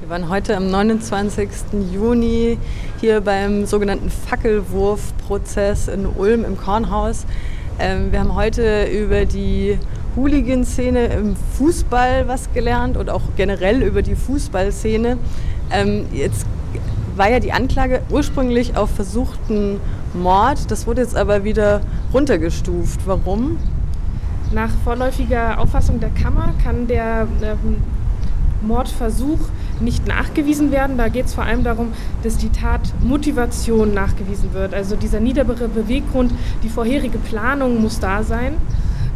Wir waren heute am 29. Juni hier beim sogenannten Fackelwurfprozess in Ulm im Kornhaus. Ähm, wir haben heute über die Hooligan-Szene im Fußball was gelernt und auch generell über die Fußballszene. Ähm, jetzt war ja die Anklage ursprünglich auf versuchten Mord. Das wurde jetzt aber wieder runtergestuft. Warum? Nach vorläufiger Auffassung der Kammer kann der ähm, Mordversuch nicht nachgewiesen werden. Da geht es vor allem darum, dass die Tatmotivation nachgewiesen wird. Also dieser niedere Beweggrund, die vorherige Planung muss da sein.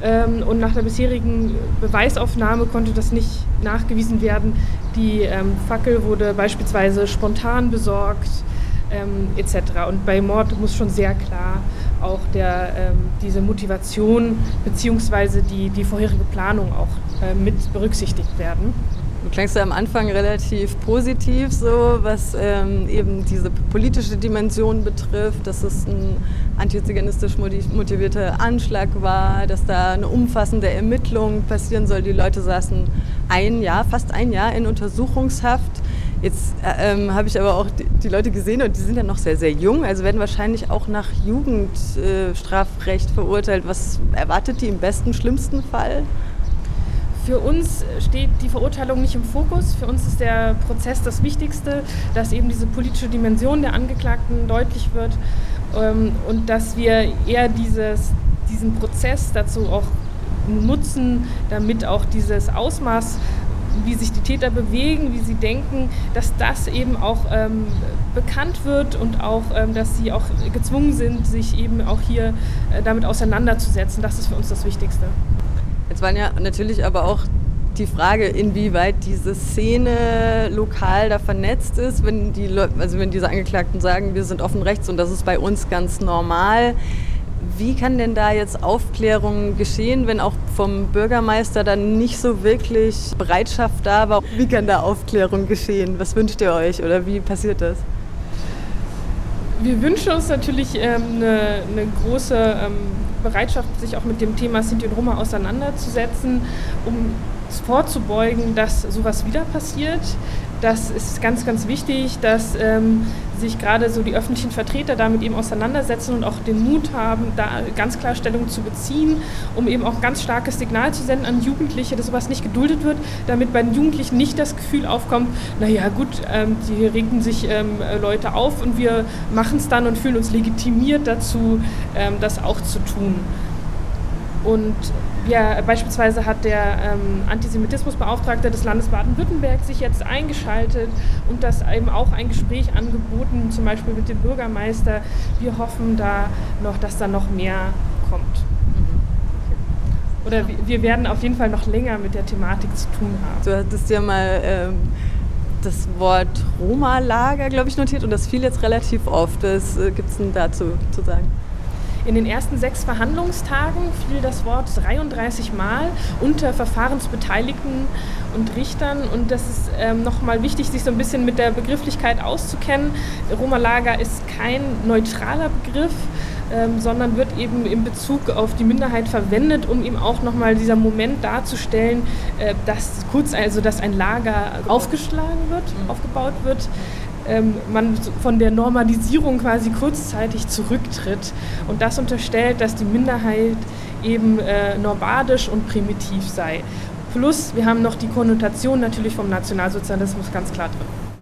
Ähm, und nach der bisherigen Beweisaufnahme konnte das nicht nachgewiesen werden. Die ähm, Fackel wurde beispielsweise spontan besorgt ähm, etc. Und bei Mord muss schon sehr klar auch der, ähm, diese Motivation bzw. Die, die vorherige Planung auch äh, mit berücksichtigt werden. Du klangst ja am Anfang relativ positiv, so was ähm, eben diese politische Dimension betrifft, dass es ein antiziganistisch motivierter Anschlag war, dass da eine umfassende Ermittlung passieren soll. Die Leute saßen ein Jahr, fast ein Jahr in Untersuchungshaft. Jetzt äh, ähm, habe ich aber auch die, die, Leute gesehen und die sind ja noch sehr, sehr jung, also werden wahrscheinlich auch nach Jugendstrafrecht äh, verurteilt. Was erwartet die im besten, schlimmsten Fall? Für uns steht die Verurteilung nicht im Fokus. Für uns ist der Prozess das Wichtigste, dass eben diese politische Dimension der Angeklagten deutlich wird ähm, und dass wir eher dieses, diesen Prozess dazu auch nutzen, damit auch dieses Ausmaß wie sich die Täter bewegen, wie sie denken, dass das eben auch ähm, bekannt wird und auch, ähm, dass sie auch gezwungen sind, sich eben auch hier äh, damit auseinanderzusetzen. Das ist für uns das Wichtigste. Jetzt waren ja natürlich aber auch die Frage, inwieweit diese Szene lokal da vernetzt ist, wenn die also wenn diese Angeklagten sagen, wir sind offen rechts und das ist bei uns ganz normal. Wie kann denn da jetzt Aufklärung geschehen, wenn auch vom Bürgermeister dann nicht so wirklich Bereitschaft da war? Wie kann da Aufklärung geschehen? Was wünscht ihr euch oder wie passiert das? Wir wünschen uns natürlich ähm, eine, eine, große ähm, Bereitschaft, sich auch mit dem Thema Sinti und Roma auseinanderzusetzen, um vorzubeugen, dass sowas wieder passiert. Das ist ganz, ganz wichtig, dass ähm, sich gerade so die öffentlichen Vertreter damit eben auseinandersetzen und auch den Mut haben, da ganz klar Stellung zu beziehen, um eben auch ganz starkes Signal zu senden an Jugendliche, dass sowas nicht geduldet wird, damit bei den Jugendlichen nicht das Gefühl aufkommt, naja gut, ähm, die regen sich ähm, Leute auf und wir machen es dann und fühlen uns legitimiert dazu, ähm, das auch zu tun. Und ja, beispielsweise hat der ähm, Antisemitismusbeauftragte des Landes Baden-Württemberg sich jetzt eingeschaltet und das eben auch ein Gespräch angeboten, zum Beispiel mit dem Bürgermeister. Wir hoffen da noch, dass da noch mehr kommt. Mhm. Oder wir werden auf jeden Fall noch länger mit der Thematik zu tun haben. Du hattest ja mal ähm, das Wort Roma-Lager, glaube ich, notiert und das fiel jetzt relativ oft. Was äh, gibt es denn dazu zu sagen? In den ersten sechs Verhandlungstagen fiel das Wort 33 Mal unter Verfahrensbeteiligten und Richtern. Und das ist ähm, nochmal wichtig, sich so ein bisschen mit der Begrifflichkeit auszukennen. Roma-Lager ist kein neutraler Begriff. Ähm, sondern wird eben in Bezug auf die Minderheit verwendet, um eben auch nochmal dieser Moment darzustellen, äh, dass kurz also dass ein Lager aufgeschlagen wird, mhm. aufgebaut wird ähm, man von der Normalisierung quasi kurzzeitig zurücktritt und das unterstellt, dass die Minderheit eben äh, nomadisch und primitiv sei. Plus, wir haben noch die Konnotation natürlich vom Nationalsozialismus ganz klar drin.